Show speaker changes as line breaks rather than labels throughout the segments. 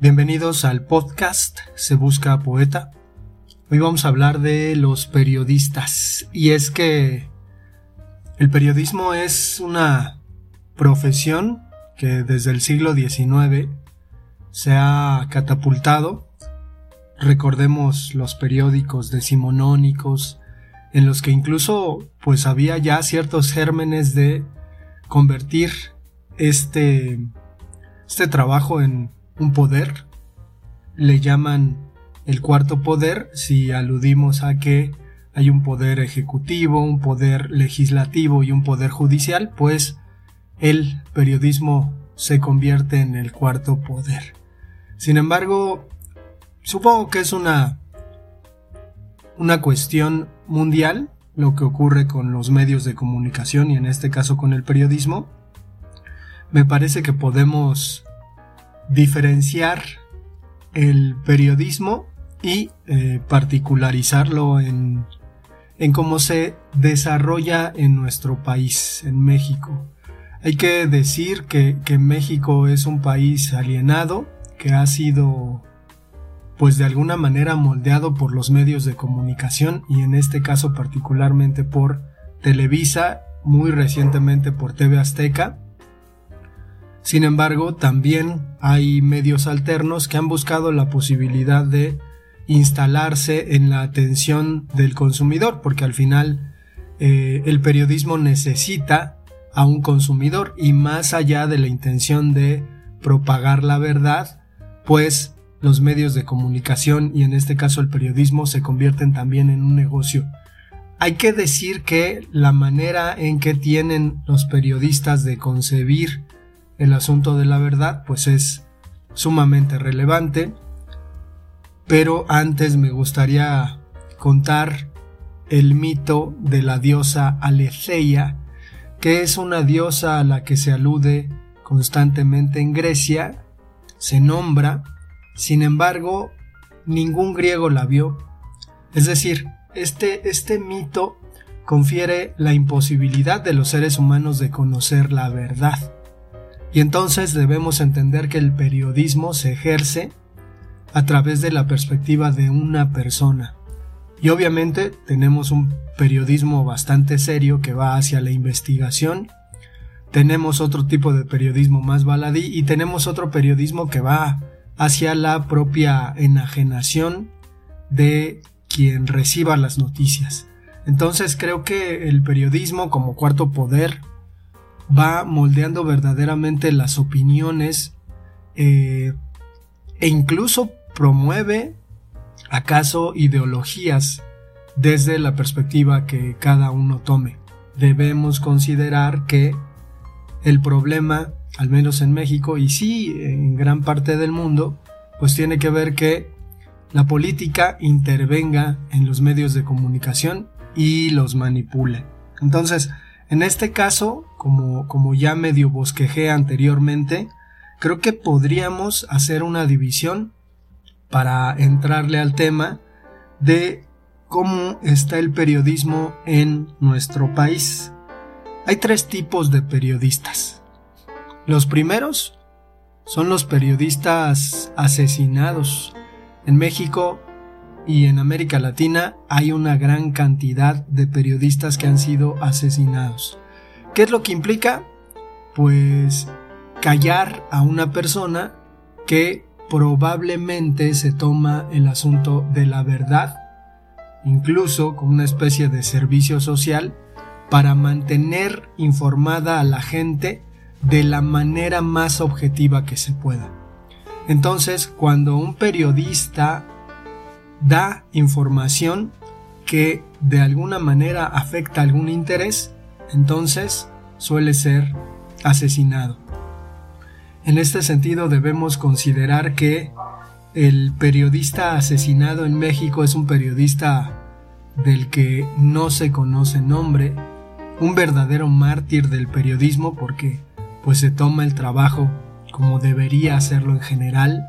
Bienvenidos al podcast Se Busca Poeta. Hoy vamos a hablar de los periodistas. Y es que el periodismo es una profesión que desde el siglo XIX se ha catapultado. Recordemos los periódicos decimonónicos, en los que incluso pues había ya ciertos gérmenes de convertir este, este trabajo en un poder. Le llaman el cuarto poder si aludimos a que hay un poder ejecutivo, un poder legislativo y un poder judicial, pues el periodismo se convierte en el cuarto poder. Sin embargo, supongo que es una una cuestión mundial lo que ocurre con los medios de comunicación y en este caso con el periodismo. Me parece que podemos diferenciar el periodismo y eh, particularizarlo en, en cómo se desarrolla en nuestro país, en México. Hay que decir que, que México es un país alienado, que ha sido pues de alguna manera moldeado por los medios de comunicación y en este caso particularmente por Televisa, muy recientemente por TV Azteca. Sin embargo, también hay medios alternos que han buscado la posibilidad de instalarse en la atención del consumidor, porque al final eh, el periodismo necesita a un consumidor y más allá de la intención de propagar la verdad, pues los medios de comunicación y en este caso el periodismo se convierten también en un negocio. Hay que decir que la manera en que tienen los periodistas de concebir el asunto de la verdad pues es sumamente relevante, pero antes me gustaría contar el mito de la diosa Aletheia, que es una diosa a la que se alude constantemente en Grecia, se nombra sin embargo, ningún griego la vio. Es decir, este, este mito confiere la imposibilidad de los seres humanos de conocer la verdad. Y entonces debemos entender que el periodismo se ejerce a través de la perspectiva de una persona. Y obviamente tenemos un periodismo bastante serio que va hacia la investigación. Tenemos otro tipo de periodismo más baladí y tenemos otro periodismo que va hacia la propia enajenación de quien reciba las noticias. Entonces creo que el periodismo como cuarto poder va moldeando verdaderamente las opiniones eh, e incluso promueve acaso ideologías desde la perspectiva que cada uno tome. Debemos considerar que el problema al menos en México y sí en gran parte del mundo, pues tiene que ver que la política intervenga en los medios de comunicación y los manipule. Entonces, en este caso, como, como ya medio bosquejé anteriormente, creo que podríamos hacer una división para entrarle al tema de cómo está el periodismo en nuestro país. Hay tres tipos de periodistas. Los primeros son los periodistas asesinados. En México y en América Latina hay una gran cantidad de periodistas que han sido asesinados. ¿Qué es lo que implica? Pues callar a una persona que probablemente se toma el asunto de la verdad, incluso con una especie de servicio social, para mantener informada a la gente de la manera más objetiva que se pueda. Entonces, cuando un periodista da información que de alguna manera afecta algún interés, entonces suele ser asesinado. En este sentido debemos considerar que el periodista asesinado en México es un periodista del que no se conoce nombre, un verdadero mártir del periodismo porque pues se toma el trabajo como debería hacerlo en general,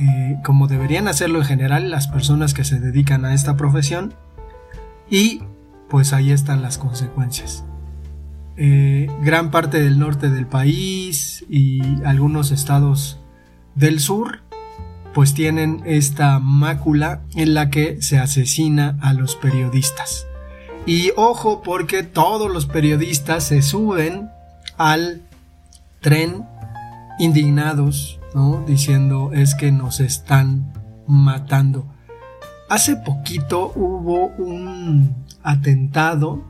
eh, como deberían hacerlo en general las personas que se dedican a esta profesión y pues ahí están las consecuencias. Eh, gran parte del norte del país y algunos estados del sur pues tienen esta mácula en la que se asesina a los periodistas. Y ojo porque todos los periodistas se suben al tren indignados, ¿no? Diciendo es que nos están matando. Hace poquito hubo un atentado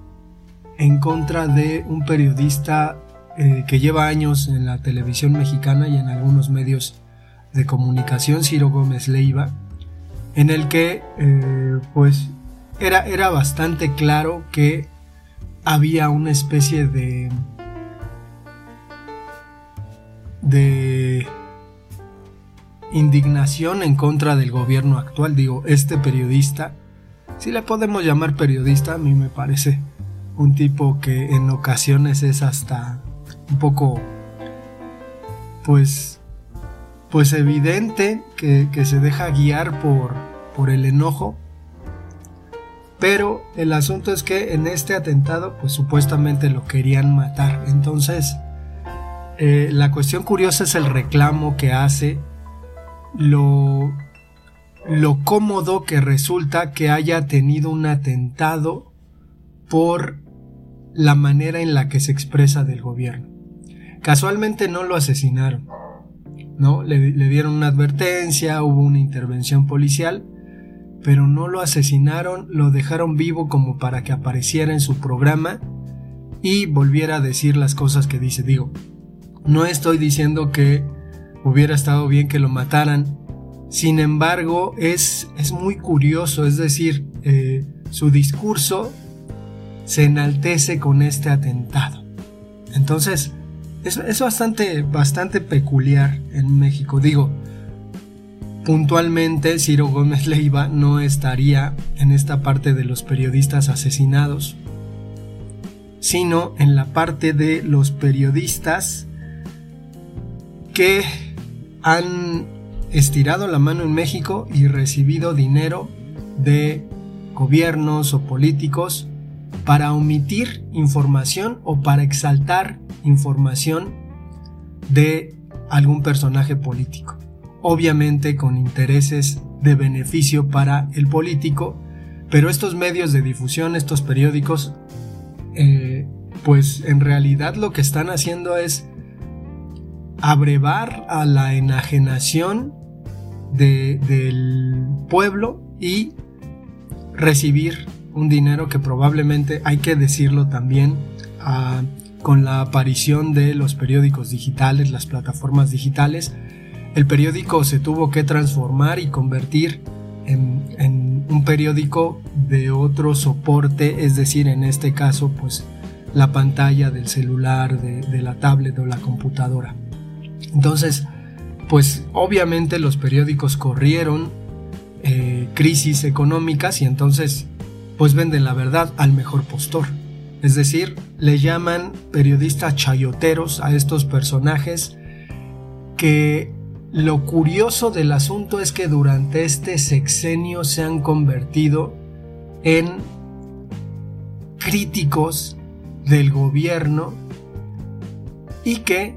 en contra de un periodista eh, que lleva años en la televisión mexicana y en algunos medios de comunicación, Ciro Gómez Leiva, en el que eh, pues era, era bastante claro que había una especie de de indignación en contra del gobierno actual. Digo, este periodista, si le podemos llamar periodista, a mí me parece un tipo que en ocasiones es hasta un poco, pues, pues evidente que, se deja guiar por, por el enojo. Pero el asunto es que en este atentado, pues supuestamente lo querían matar. Entonces, eh, la cuestión curiosa es el reclamo que hace, lo, lo cómodo que resulta que haya tenido un atentado por la manera en la que se expresa del gobierno. Casualmente no lo asesinaron, ¿no? Le, le, dieron una advertencia, hubo una intervención policial, pero no lo asesinaron, lo dejaron vivo como para que apareciera en su programa y volviera a decir las cosas que dice. Digo, no estoy diciendo que hubiera estado bien que lo mataran. Sin embargo, es, es muy curioso, es decir, eh, su discurso se enaltece con este atentado. Entonces, es, es bastante, bastante peculiar en México. Digo, puntualmente Ciro Gómez Leiva no estaría en esta parte de los periodistas asesinados, sino en la parte de los periodistas que han estirado la mano en México y recibido dinero de gobiernos o políticos para omitir información o para exaltar información de algún personaje político. Obviamente con intereses de beneficio para el político, pero estos medios de difusión, estos periódicos, eh, pues en realidad lo que están haciendo es abrevar a la enajenación del pueblo y recibir un dinero que probablemente hay que decirlo también ah, con la aparición de los periódicos digitales, las plataformas digitales, el periódico se tuvo que transformar y convertir en, un periódico de otro soporte, es decir, en este caso, pues la pantalla del celular, de la tablet o la computadora. Entonces, pues obviamente los periódicos corrieron eh, crisis económicas y entonces pues venden la verdad al mejor postor. Es decir, le llaman periodistas chayoteros a estos personajes que lo curioso del asunto es que durante este sexenio se han convertido en críticos del gobierno y que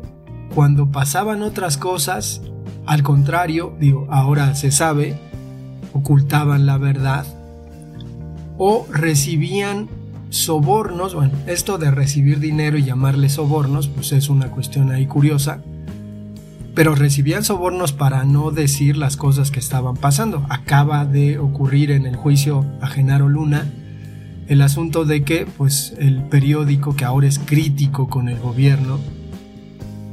cuando pasaban otras cosas, al contrario, digo, ahora se sabe, ocultaban la verdad o recibían sobornos, bueno, esto de recibir dinero y llamarle sobornos, pues es una cuestión ahí curiosa, pero recibían sobornos para no decir las cosas que estaban pasando. Acaba de ocurrir en el juicio a Genaro Luna el asunto de que, pues, el periódico que ahora es crítico con el gobierno,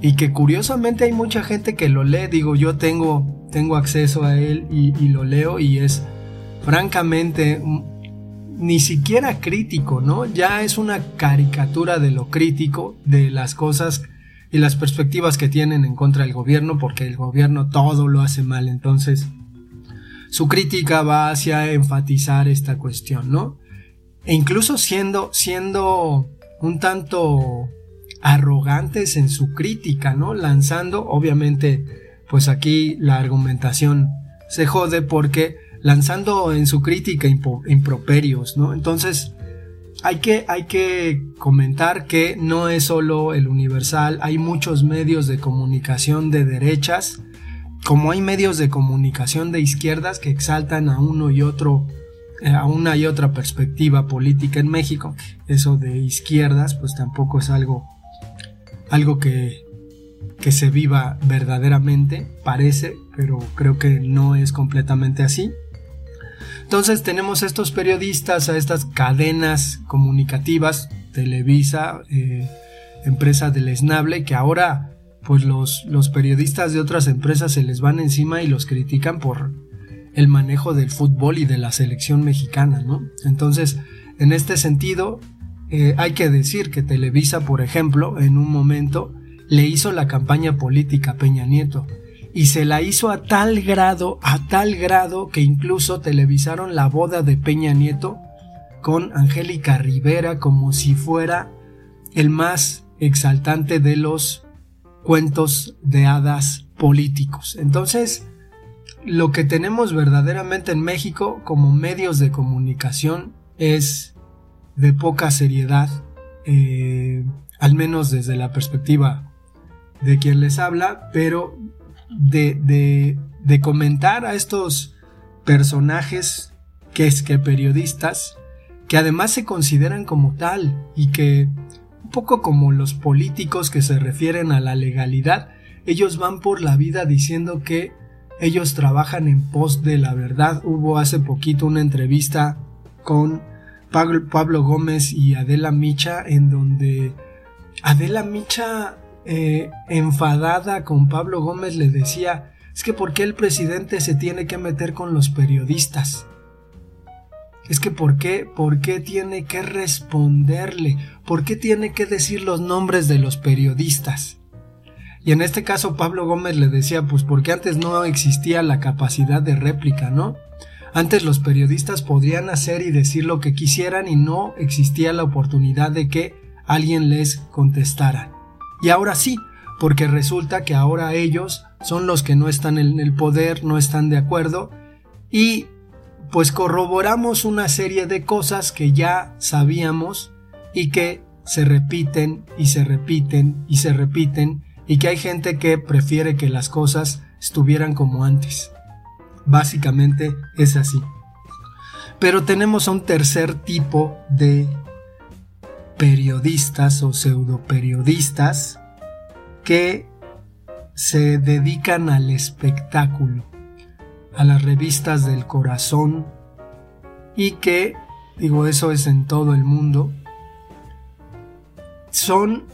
y que curiosamente hay mucha gente que lo lee, digo, yo tengo, tengo acceso a él y, lo leo y es francamente ni siquiera crítico, ¿no? Ya es una caricatura de lo crítico, de las cosas y las perspectivas que tienen en contra del gobierno, porque el gobierno todo lo hace mal, entonces su crítica va hacia enfatizar esta cuestión, ¿no? E incluso siendo, siendo un tanto arrogantes en su crítica, ¿no? Lanzando, obviamente, pues aquí la argumentación se jode porque lanzando en su crítica improperios, ¿no? Entonces, hay que, hay que comentar que no es solo el Universal, hay muchos medios de comunicación de derechas, como hay medios de comunicación de izquierdas que exaltan a uno y otro, eh, a una y otra perspectiva política en México, eso de izquierdas, pues tampoco es algo, algo que, que se viva verdaderamente, parece, pero creo que no es completamente así. Entonces tenemos estos periodistas, a estas cadenas comunicativas, Televisa, eh, empresa del esnable, que ahora pues los, los periodistas de otras empresas se les van encima y los critican por el manejo del fútbol y de la selección mexicana, ¿no? Entonces, en este sentido, eh, hay que decir que Televisa, por ejemplo, en un momento le hizo la campaña política a Peña Nieto y se la hizo a tal grado, a tal grado que incluso televisaron la boda de Peña Nieto con Angélica Rivera como si fuera el más exaltante de los cuentos de hadas políticos. Entonces, lo que tenemos verdaderamente en México como medios de comunicación es de poca seriedad, eh, al menos desde la perspectiva de quien les habla, pero de, de, comentar a estos personajes que es que periodistas que además se consideran como tal y que un poco como los políticos que se refieren a la legalidad, ellos van por la vida diciendo que ellos trabajan en pos de la verdad. Hubo hace poquito una entrevista con Pablo Gómez y Adela Micha en donde Adela Micha eh, enfadada con Pablo Gómez le decía, es que ¿por qué el presidente se tiene que meter con los periodistas? Es que ¿por qué? ¿Por qué tiene que responderle? ¿Por qué tiene que decir los nombres de los periodistas? Y en este caso Pablo Gómez le decía, pues porque antes no existía la capacidad de réplica, ¿no? Antes los periodistas podrían hacer y decir lo que quisieran y no existía la oportunidad de que alguien les contestara. Y ahora sí, porque resulta que ahora ellos son los que no están en el poder, no están de acuerdo y pues corroboramos una serie de cosas que ya sabíamos y que se repiten y se repiten y se repiten y que hay gente que prefiere que las cosas estuvieran como antes. Básicamente es así. Pero tenemos un tercer tipo de periodistas o pseudoperiodistas que se dedican al espectáculo, a las revistas del corazón y que, digo eso es en todo el mundo, son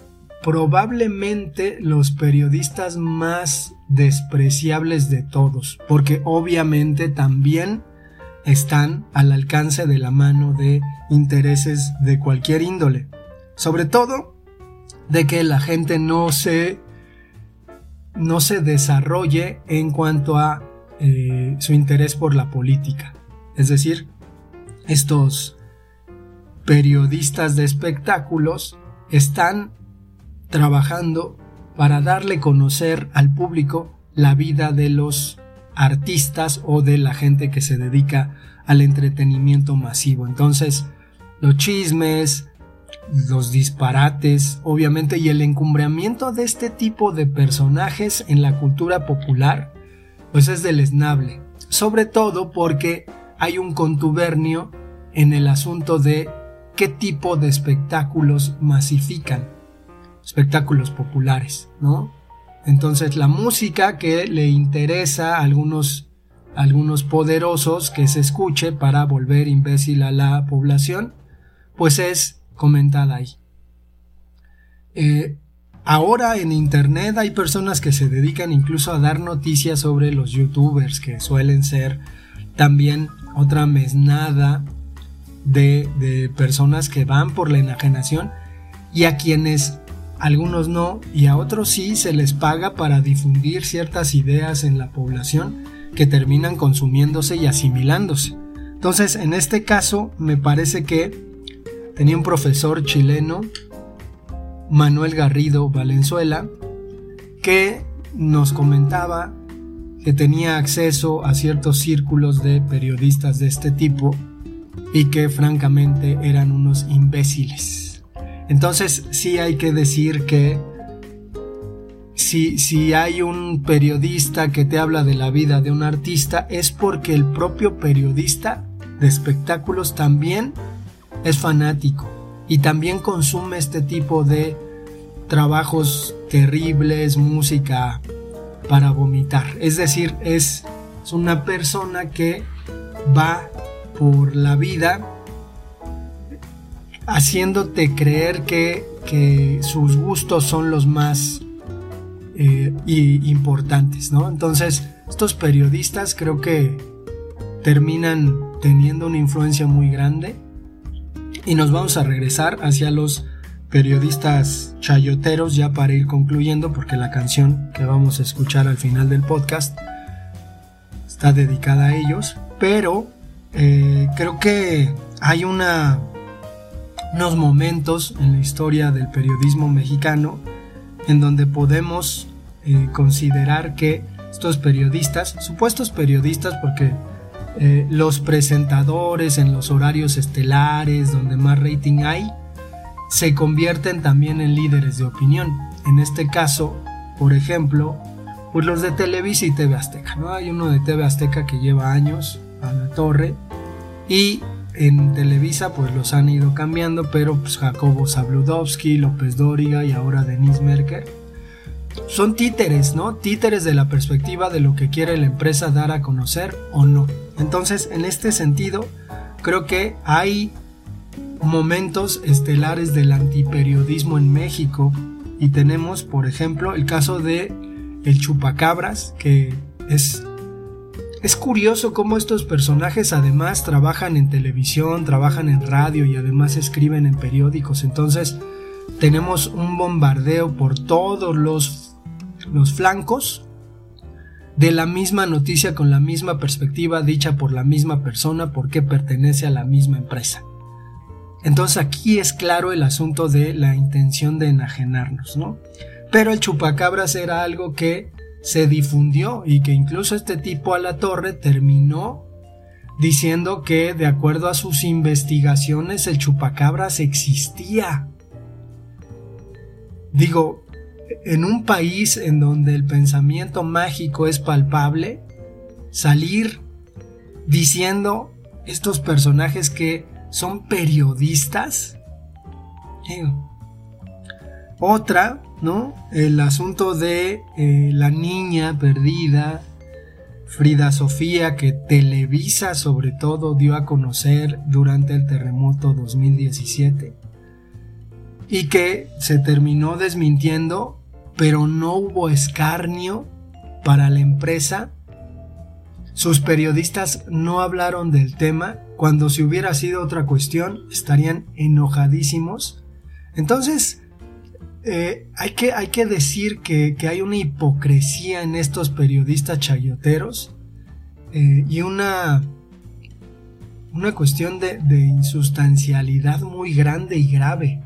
probablemente los periodistas más despreciables de todos, porque obviamente también están al alcance de la mano de intereses de cualquier índole. Sobre todo de que la gente no se, no se desarrolle en cuanto a eh, su interés por la política. Es decir, estos periodistas de espectáculos están trabajando para darle conocer al público la vida de los artistas o de la gente que se dedica al entretenimiento masivo. Entonces, los chismes, los disparates, obviamente, y el encumbramiento de este tipo de personajes en la cultura popular, pues es deleznable. Sobre todo porque hay un contubernio en el asunto de qué tipo de espectáculos masifican. Espectáculos populares, ¿no? Entonces la música que le interesa a algunos, algunos poderosos que se escuche para volver imbécil a la población, pues es comentada ahí. Eh, ahora en Internet hay personas que se dedican incluso a dar noticias sobre los youtubers, que suelen ser también otra mesnada de, de personas que van por la enajenación y a quienes algunos no y a otros sí se les paga para difundir ciertas ideas en la población que terminan consumiéndose y asimilándose. Entonces, en este caso, me parece que tenía un profesor chileno, Manuel Garrido Valenzuela, que nos comentaba que tenía acceso a ciertos círculos de periodistas de este tipo y que francamente eran unos imbéciles. Entonces sí hay que decir que si, si hay un periodista que te habla de la vida de un artista es porque el propio periodista de espectáculos también es fanático y también consume este tipo de trabajos terribles, música para vomitar. Es decir, es, una persona que va por la vida haciéndote creer que, que sus gustos son los más eh, importantes, ¿no? Entonces, estos periodistas creo que terminan teniendo una influencia muy grande y nos vamos a regresar hacia los periodistas chayoteros ya para ir concluyendo porque la canción que vamos a escuchar al final del podcast está dedicada a ellos pero eh, creo que hay una unos momentos en la historia del periodismo mexicano en donde podemos eh, considerar que estos periodistas, supuestos periodistas, porque eh, los presentadores en los horarios estelares donde más rating hay, se convierten también en líderes de opinión. En este caso, por ejemplo, pues los de Televisa y TV Azteca, ¿no? Hay uno de TV Azteca que lleva años a la torre y en Televisa pues los han ido cambiando, pero pues Jacobo Zabludovsky, López Dóriga y ahora Denise Merker son títeres, ¿no? Títeres de la perspectiva de lo que quiere la empresa dar a conocer o no. Entonces, en este sentido, creo que hay momentos estelares del antiperiodismo en México y tenemos, por ejemplo, el caso de el chupacabras, que es es curioso cómo estos personajes además trabajan en televisión, trabajan en radio y además escriben en periódicos. Entonces tenemos un bombardeo por todos los, los flancos de la misma noticia con la misma perspectiva dicha por la misma persona porque pertenece a la misma empresa. Entonces aquí es claro el asunto de la intención de enajenarnos, ¿no? Pero el chupacabras era algo que se difundió y que incluso este tipo a la torre terminó diciendo que de acuerdo a sus investigaciones el chupacabras existía. Digo, en un país en donde el pensamiento mágico es palpable, salir diciendo estos personajes que son periodistas. Otra El asunto de eh, la niña perdida, Frida Sofía, que Televisa sobre todo dio a conocer durante el terremoto 2017 y que se terminó desmintiendo, pero no hubo escarnio para la empresa. Sus periodistas no hablaron del tema, cuando si hubiera sido otra cuestión estarían enojadísimos. Entonces, eh, hay, que, hay, que, decir que, hay una hipocresía en estos periodistas chayoteros eh, y una, una cuestión de, de, insustancialidad muy grande y grave,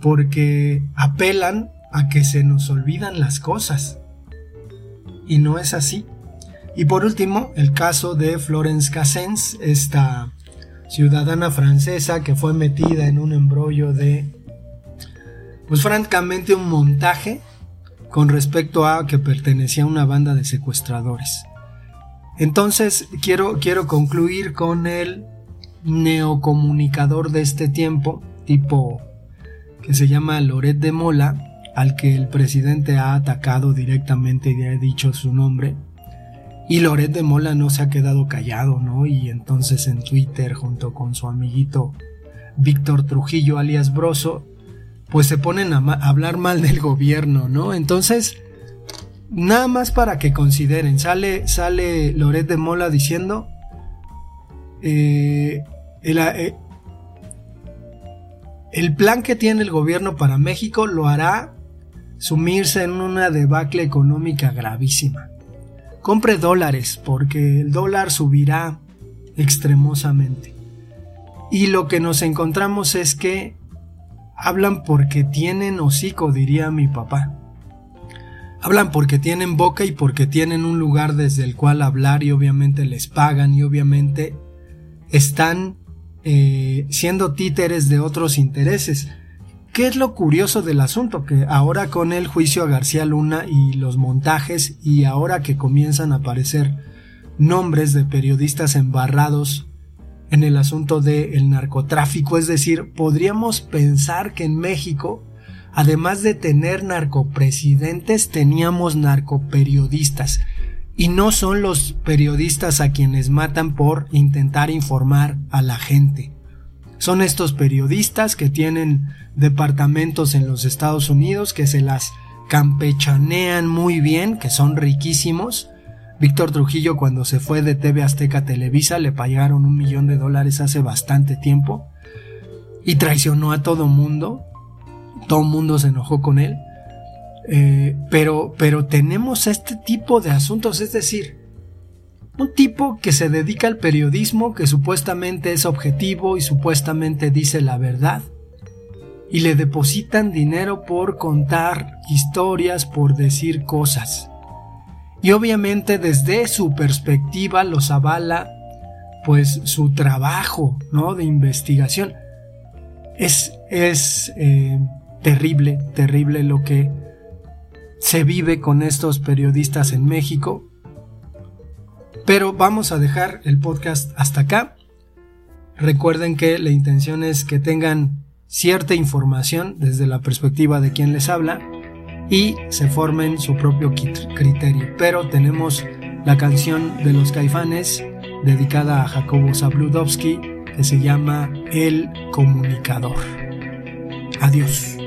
porque apelan a que se nos olvidan las cosas, y no es así. Y por último, el caso de Florence Cassens, esta ciudadana francesa que fue metida en un embrollo de pues francamente un montaje con respecto a que pertenecía a una banda de secuestradores. Entonces quiero, quiero concluir con el neocomunicador de este tiempo, tipo que se llama Loret de Mola, al que el presidente ha atacado directamente y ha dicho su nombre. Y Loret de Mola no se ha quedado callado, ¿no? Y entonces en Twitter, junto con su amiguito Víctor Trujillo, alias Broso, pues se ponen a, hablar mal del gobierno, ¿no? Entonces, nada más para que consideren, sale, sale Loret de Mola diciendo, eh, el, eh, el plan que tiene el gobierno para México lo hará sumirse en una debacle económica gravísima. Compre dólares porque el dólar subirá extremosamente. Y lo que nos encontramos es que hablan porque tienen hocico, diría mi papá. Hablan porque tienen boca y porque tienen un lugar desde el cual hablar y obviamente les pagan y obviamente están eh, siendo títeres de otros intereses. ¿Qué es lo curioso del asunto? Que ahora con el juicio a García Luna y los montajes y ahora que comienzan a aparecer nombres de periodistas embarrados en el asunto del narcotráfico, es decir, podríamos pensar que en México, además de tener narcopresidentes, teníamos narcoperiodistas. Y no son los periodistas a quienes matan por intentar informar a la gente. Son estos periodistas que tienen departamentos en los Estados Unidos, que se las campechanean muy bien, que son riquísimos. Víctor Trujillo cuando se fue de TV Azteca Televisa le pagaron un millón de dólares hace bastante tiempo y traicionó a todo mundo. Todo mundo se enojó con él. Eh, pero, pero tenemos este tipo de asuntos, es decir, un tipo que se dedica al periodismo, que supuestamente es objetivo y supuestamente dice la verdad, y le depositan dinero por contar historias, por decir cosas. Y obviamente desde su perspectiva los avala pues su trabajo ¿no? de investigación. Es, es eh, terrible, terrible lo que se vive con estos periodistas en México. Pero vamos a dejar el podcast hasta acá. Recuerden que la intención es que tengan cierta información desde la perspectiva de quien les habla y se formen su propio criterio. Pero tenemos la canción de los caifanes dedicada a Jacobo Zabludowski que se llama El Comunicador. Adiós.